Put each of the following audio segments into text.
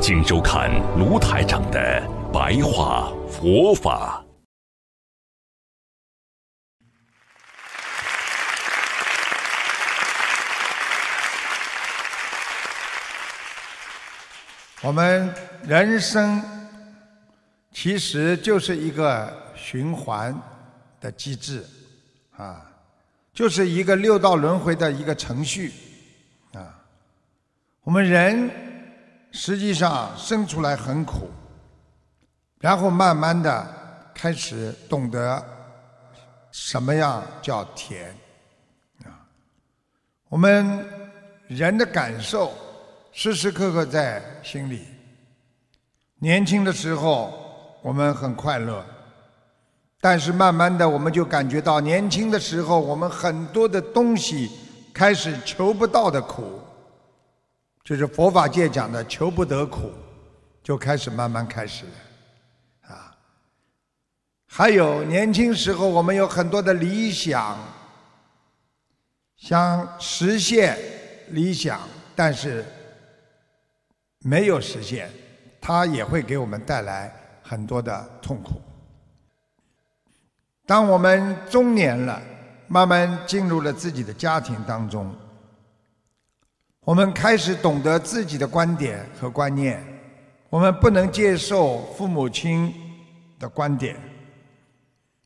请收看卢台长的白话佛法。我们人生其实就是一个循环的机制，啊，就是一个六道轮回的一个程序，啊，我们人实际上生出来很苦，然后慢慢的开始懂得什么样叫甜，啊，我们人的感受。时时刻刻在心里。年轻的时候，我们很快乐，但是慢慢的，我们就感觉到年轻的时候，我们很多的东西开始求不到的苦，就是佛法界讲的求不得苦，就开始慢慢开始了，啊。还有年轻时候，我们有很多的理想，想实现理想，但是。没有实现，它也会给我们带来很多的痛苦。当我们中年了，慢慢进入了自己的家庭当中，我们开始懂得自己的观点和观念，我们不能接受父母亲的观点，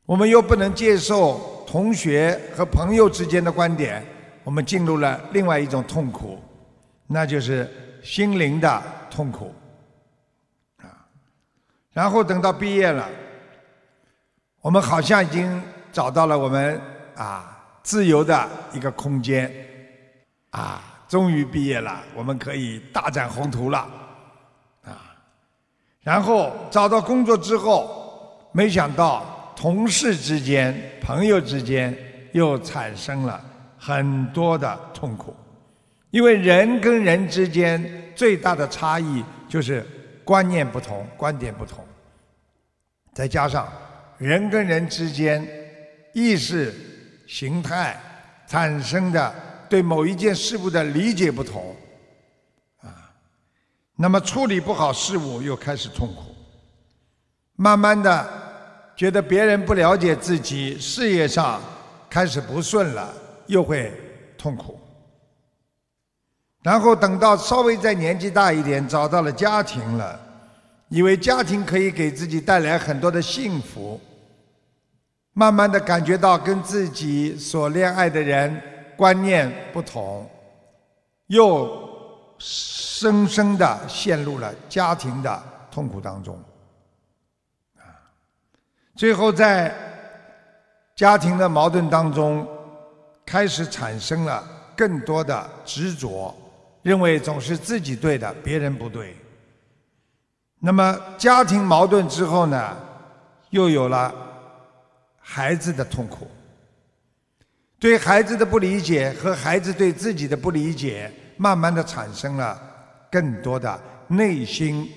我们又不能接受同学和朋友之间的观点，我们进入了另外一种痛苦，那就是。心灵的痛苦啊，然后等到毕业了，我们好像已经找到了我们啊自由的一个空间啊，终于毕业了，我们可以大展宏图了啊。然后找到工作之后，没想到同事之间、朋友之间又产生了很多的痛苦。因为人跟人之间最大的差异就是观念不同、观点不同，再加上人跟人之间意识形态产生的对某一件事物的理解不同，啊，那么处理不好事物又开始痛苦，慢慢的觉得别人不了解自己，事业上开始不顺了，又会痛苦。然后等到稍微再年纪大一点，找到了家庭了，以为家庭可以给自己带来很多的幸福，慢慢的感觉到跟自己所恋爱的人观念不同，又深深的陷入了家庭的痛苦当中，啊，最后在家庭的矛盾当中，开始产生了更多的执着。认为总是自己对的，别人不对。那么家庭矛盾之后呢，又有了孩子的痛苦，对孩子的不理解和孩子对自己的不理解，慢慢的产生了更多的内心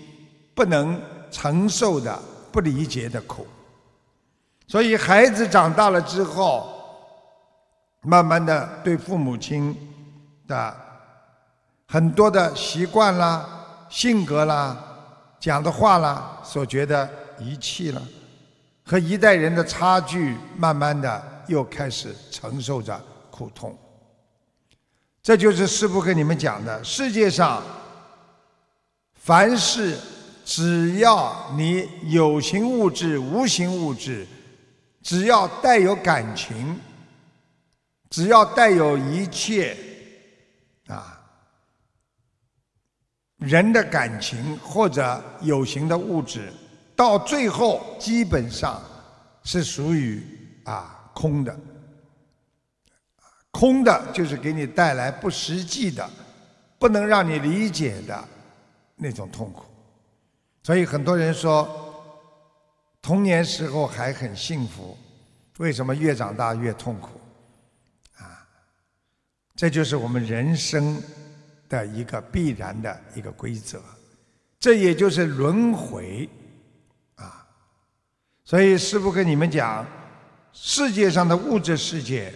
不能承受的不理解的苦。所以孩子长大了之后，慢慢的对父母亲的。很多的习惯啦、性格啦、讲的话啦，所觉得遗弃了，和一代人的差距，慢慢的又开始承受着苦痛。这就是师父跟你们讲的：世界上，凡是只要你有形物质、无形物质，只要带有感情，只要带有一切，啊。人的感情或者有形的物质，到最后基本上是属于啊空的，空的就是给你带来不实际的、不能让你理解的那种痛苦。所以很多人说，童年时候还很幸福，为什么越长大越痛苦？啊，这就是我们人生的一个必然的一个规则，这也就是轮回。所以师父跟你们讲，世界上的物质世界，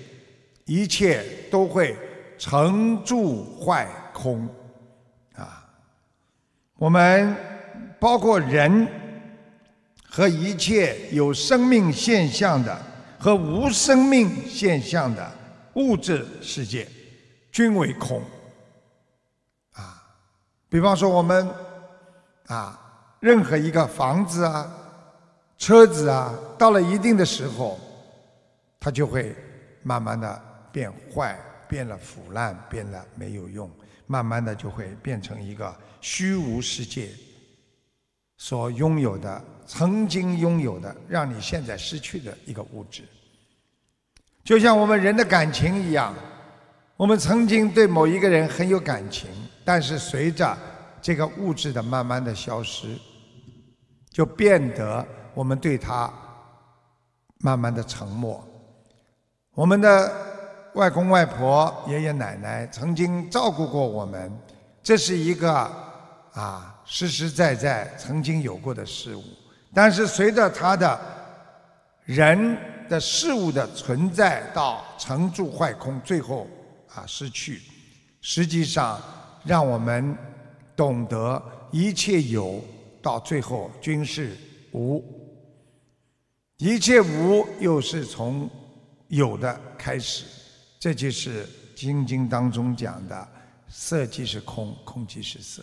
一切都会成住坏空啊。我们包括人和一切有生命现象的和无生命现象的物质世界，均为空。啊，比方说我们啊，任何一个房子啊、车子啊，到了一定的时候，它就会慢慢的变坏、变了腐烂、变了没有用，慢慢的就会变成一个。虚无世界所拥有的，曾经拥有的，让你现在失去的一个物质，就像我们人的感情一样，我们曾经对某一个人很有感情，但是随着这个物质的慢慢的消失，就变得我们对他慢慢的沉默。我们的外公外婆、爷爷奶奶曾经照顾过我们，这是一个。啊，实实在在曾经有过的事物，但是随着他的人的事物的存在到成住坏空，最后啊失去，实际上让我们懂得一切有到最后均是无，一切无又是从有的开始，这就是经经当中讲的色即是空，空即是色。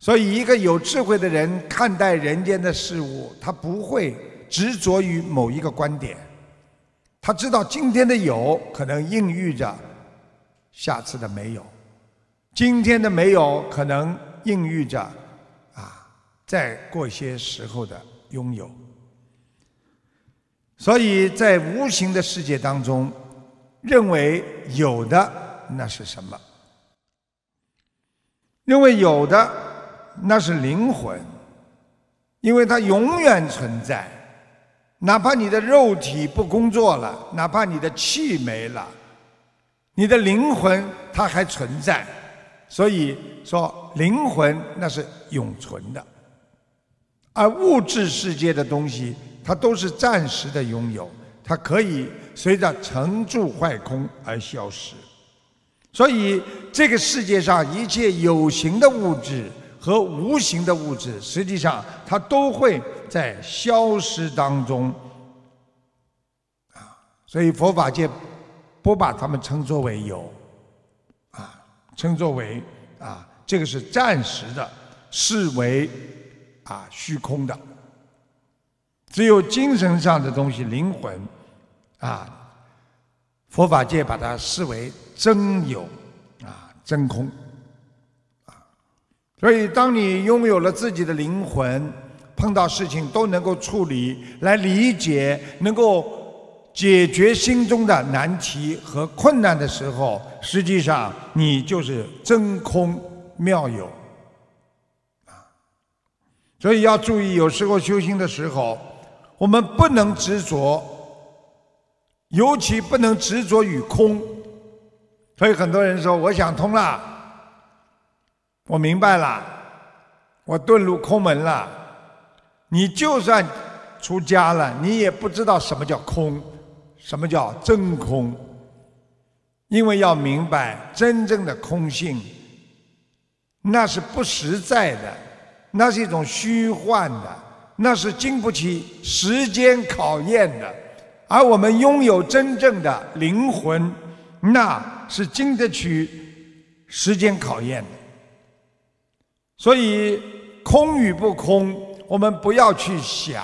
所以，一个有智慧的人看待人间的事物，他不会执着于某一个观点。他知道今天的有可能孕育着下次的没有，今天的没有可能孕育着啊，再过些时候的拥有。所以在无形的世界当中，认为有的那是什么？认为有的。那是灵魂，因为它永远存在，哪怕你的肉体不工作了，哪怕你的气没了，你的灵魂它还存在。所以说，灵魂那是永存的，而物质世界的东西，它都是暂时的拥有，它可以随着成住坏空而消失。所以，这个世界上一切有形的物质。和无形的物质，实际上它都会在消失当中啊，所以佛法界不把它们称作为有啊，称作为啊，这个是暂时的，视为啊虚空的。只有精神上的东西，灵魂啊，佛法界把它视为真有啊，真空。啊所以，当你拥有了自己的灵魂，碰到事情都能够处理、来理解、能够解决心中的难题和困难的时候，实际上你就是真空妙有啊。所以要注意，有时候修行的时候，我们不能执着，尤其不能执着于空。所以很多人说：“我想通了。”我明白了，我遁入空门了。你就算出家了，你也不知道什么叫空，什么叫真空。因为要明白真正的空性，那是不实在的，那是一种虚幻的，那是经不起时间考验的。而我们拥有真正的灵魂，那是经得起时间考验的。所以，空与不空，我们不要去想，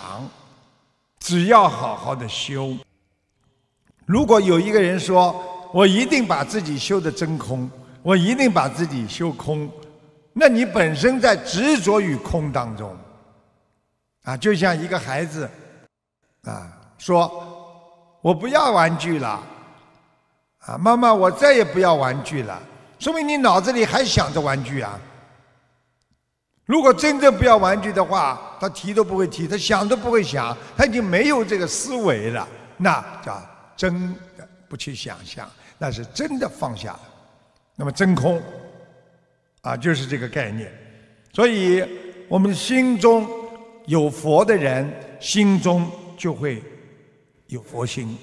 只要好好的修。如果有一个人说：“我一定把自己修的真空，我一定把自己修空”，那你本身在执着于空当中。啊，就像一个孩子，啊，说：“我不要玩具了。”啊，妈妈，我再也不要玩具了。说明你脑子里还想着玩具啊。如果真正不要玩具的话，他提都不会提，他想都不会想，他已经没有这个思维了，那叫真的不去想象，那是真的放下了。那么真空啊，就是这个概念。所以我们心中有佛的人，心中就会有佛心。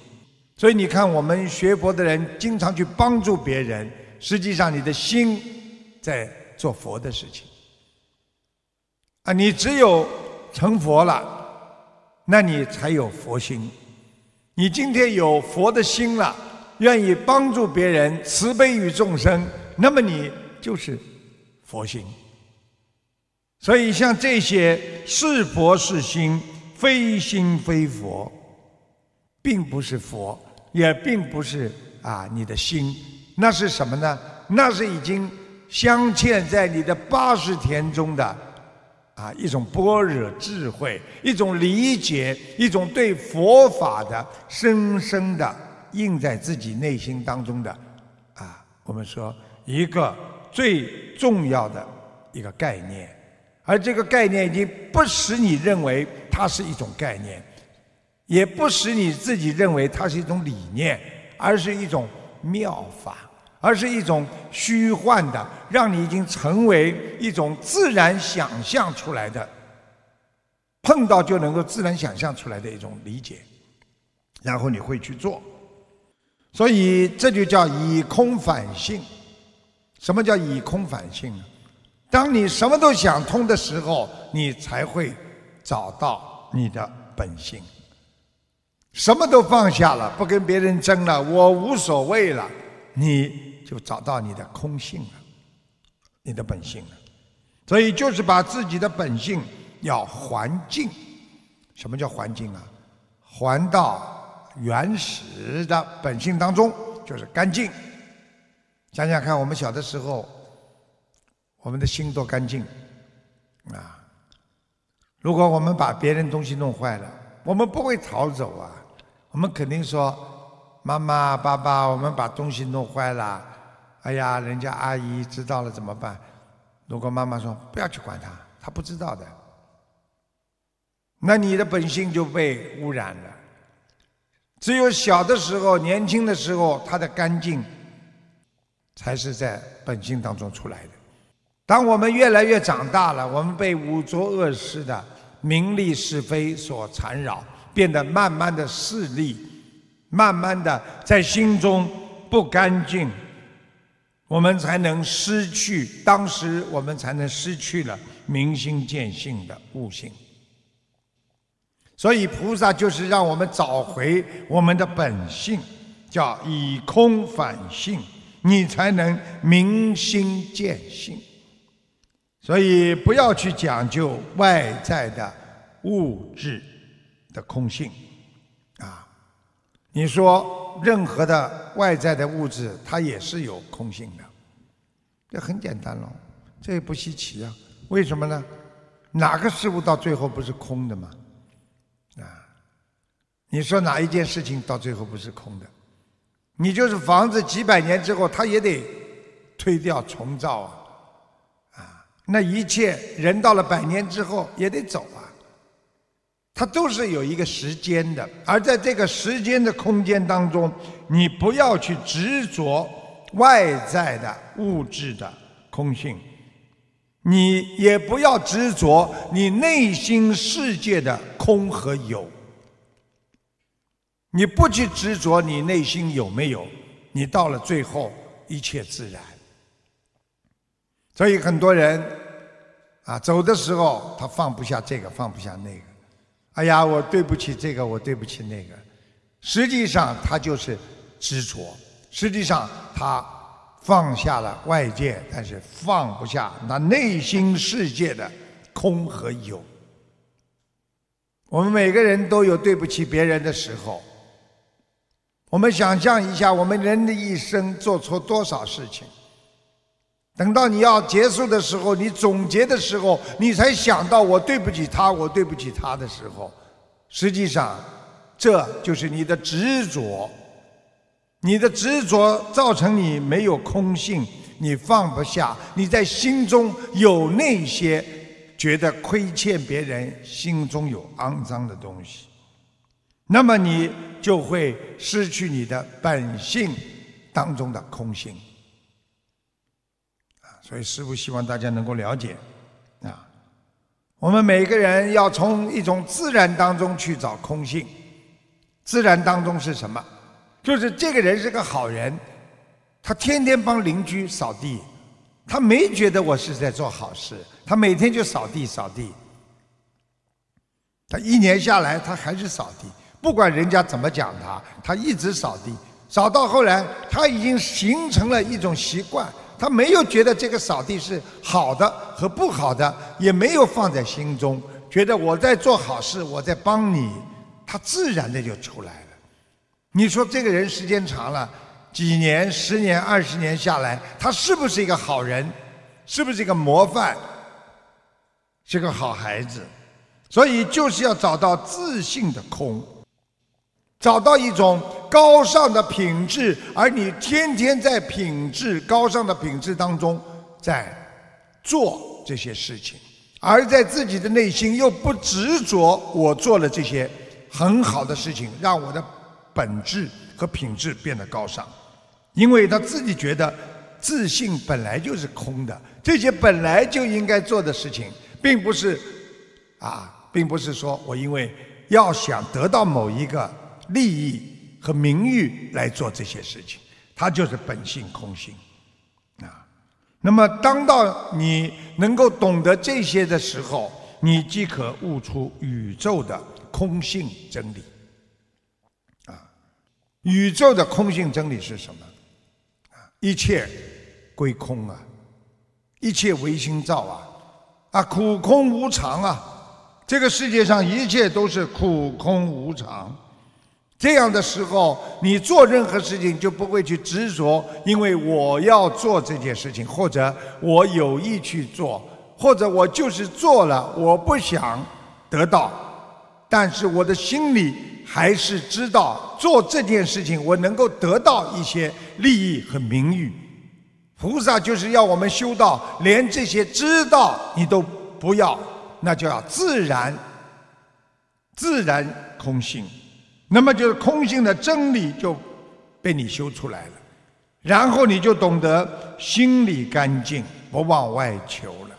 所以你看，我们学佛的人经常去帮助别人，实际上你的心在做佛的事情。啊，你只有成佛了，那你才有佛心。你今天有佛的心了，愿意帮助别人，慈悲于众生，那么你就是佛心。所以像这些是佛是心，非心非佛，并不是佛，也并不是啊你的心，那是什么呢？那是已经镶嵌在你的八十田中的。啊，一种般若智慧，一种理解，一种对佛法的深深的印在自己内心当中的，啊，我们说一个最重要的一个概念，而这个概念已经不使你认为它是一种概念，也不使你自己认为它是一种理念，而是一种妙法。而是一种虚幻的，让你已经成为一种自然想象出来的，碰到就能够自然想象出来的一种理解，然后你会去做，所以这就叫以空反性。什么叫以空反性呢？当你什么都想通的时候，你才会找到你的本性。什么都放下了，不跟别人争了，我无所谓了，你。就找到你的空性了，你的本性了，所以就是把自己的本性要还净。什么叫还净啊？还到原始的本性当中，就是干净。想想看，我们小的时候，我们的心多干净啊！如果我们把别人东西弄坏了，我们不会逃走啊，我们肯定说：“妈妈、爸爸，我们把东西弄坏了。”哎呀，人家阿姨知道了怎么办？如果妈妈说不要去管他，他不知道的，那你的本性就被污染了。只有小的时候、年轻的时候，他的干净才是在本性当中出来的。当我们越来越长大了，我们被五浊恶世的名利是非所缠绕，变得慢慢的势利，慢慢的在心中不干净。我们才能失去，当时我们才能失去了明心见性的悟性。所以菩萨就是让我们找回我们的本性，叫以空反性，你才能明心见性。所以不要去讲究外在的物质的空性，啊，你说。任何的外在的物质，它也是有空性的，这很简单喽，这也不稀奇啊。为什么呢？哪个事物到最后不是空的嘛？啊，你说哪一件事情到最后不是空的？你就是房子几百年之后，它也得推掉重造，啊，那一切人到了百年之后也得走啊。它都是有一个时间的，而在这个时间的空间当中，你不要去执着外在的物质的空性，你也不要执着你内心世界的空和有。你不去执着你内心有没有，你到了最后一切自然。所以很多人啊，走的时候他放不下这个，放不下那个。哎呀，我对不起这个，我对不起那个。实际上，他就是执着。实际上，他放下了外界，但是放不下那内心世界的空和有。我们每个人都有对不起别人的时候。我们想象一下，我们人的一生做错多少事情？等到你要结束的时候，你总结的时候，你才想到我对不起他，我对不起他的时候，实际上，这就是你的执着。你的执着造成你没有空性，你放不下，你在心中有那些觉得亏欠别人，心中有肮脏的东西，那么你就会失去你的本性当中的空性。所以师父希望大家能够了解，啊，我们每个人要从一种自然当中去找空性。自然当中是什么？就是这个人是个好人，他天天帮邻居扫地，他没觉得我是在做好事，他每天就扫地扫地。他一年下来，他还是扫地，不管人家怎么讲他，他一直扫地，扫到后来，他已经形成了一种习惯，他没有觉得这个扫地是好的和不好的，也没有放在心中，觉得我在做好事，我在帮你。他自然的就出来了。你说这个人时间长了，几年、十年、二十年下来，他是不是一个好人？是不是一个模范？是个好孩子？所以就是要找到自信的空，找到一种高尚的品质，而你天天在品质高尚的品质当中在做这些事情，而在自己的内心又不执着我做了这些。很好的事情，让我的本质和品质变得高尚，因为他自己觉得自信本来就是空的，这些本来就应该做的事情，并不是啊，并不是说我因为要想得到某一个利益和名誉来做这些事情，它就是本性空性啊。那么，当到你能够懂得这些的时候，你即可悟出宇宙的。空性真理啊，宇宙的空性真理是什么？一切归空啊，一切唯心造啊，啊，苦空无常啊，这个世界上一切都是苦空无常。这样的时候，你做任何事情就不会去执着，因为我要做这件事情，或者我有意去做，或者我就是做了，我不想得到。但是我的心里还是知道做这件事情，我能够得到一些利益和名誉。菩萨就是要我们修道，连这些知道你都不要，那就要自然、自然空性。那么就是空性的真理就被你修出来了，然后你就懂得心里干净，不往外求了。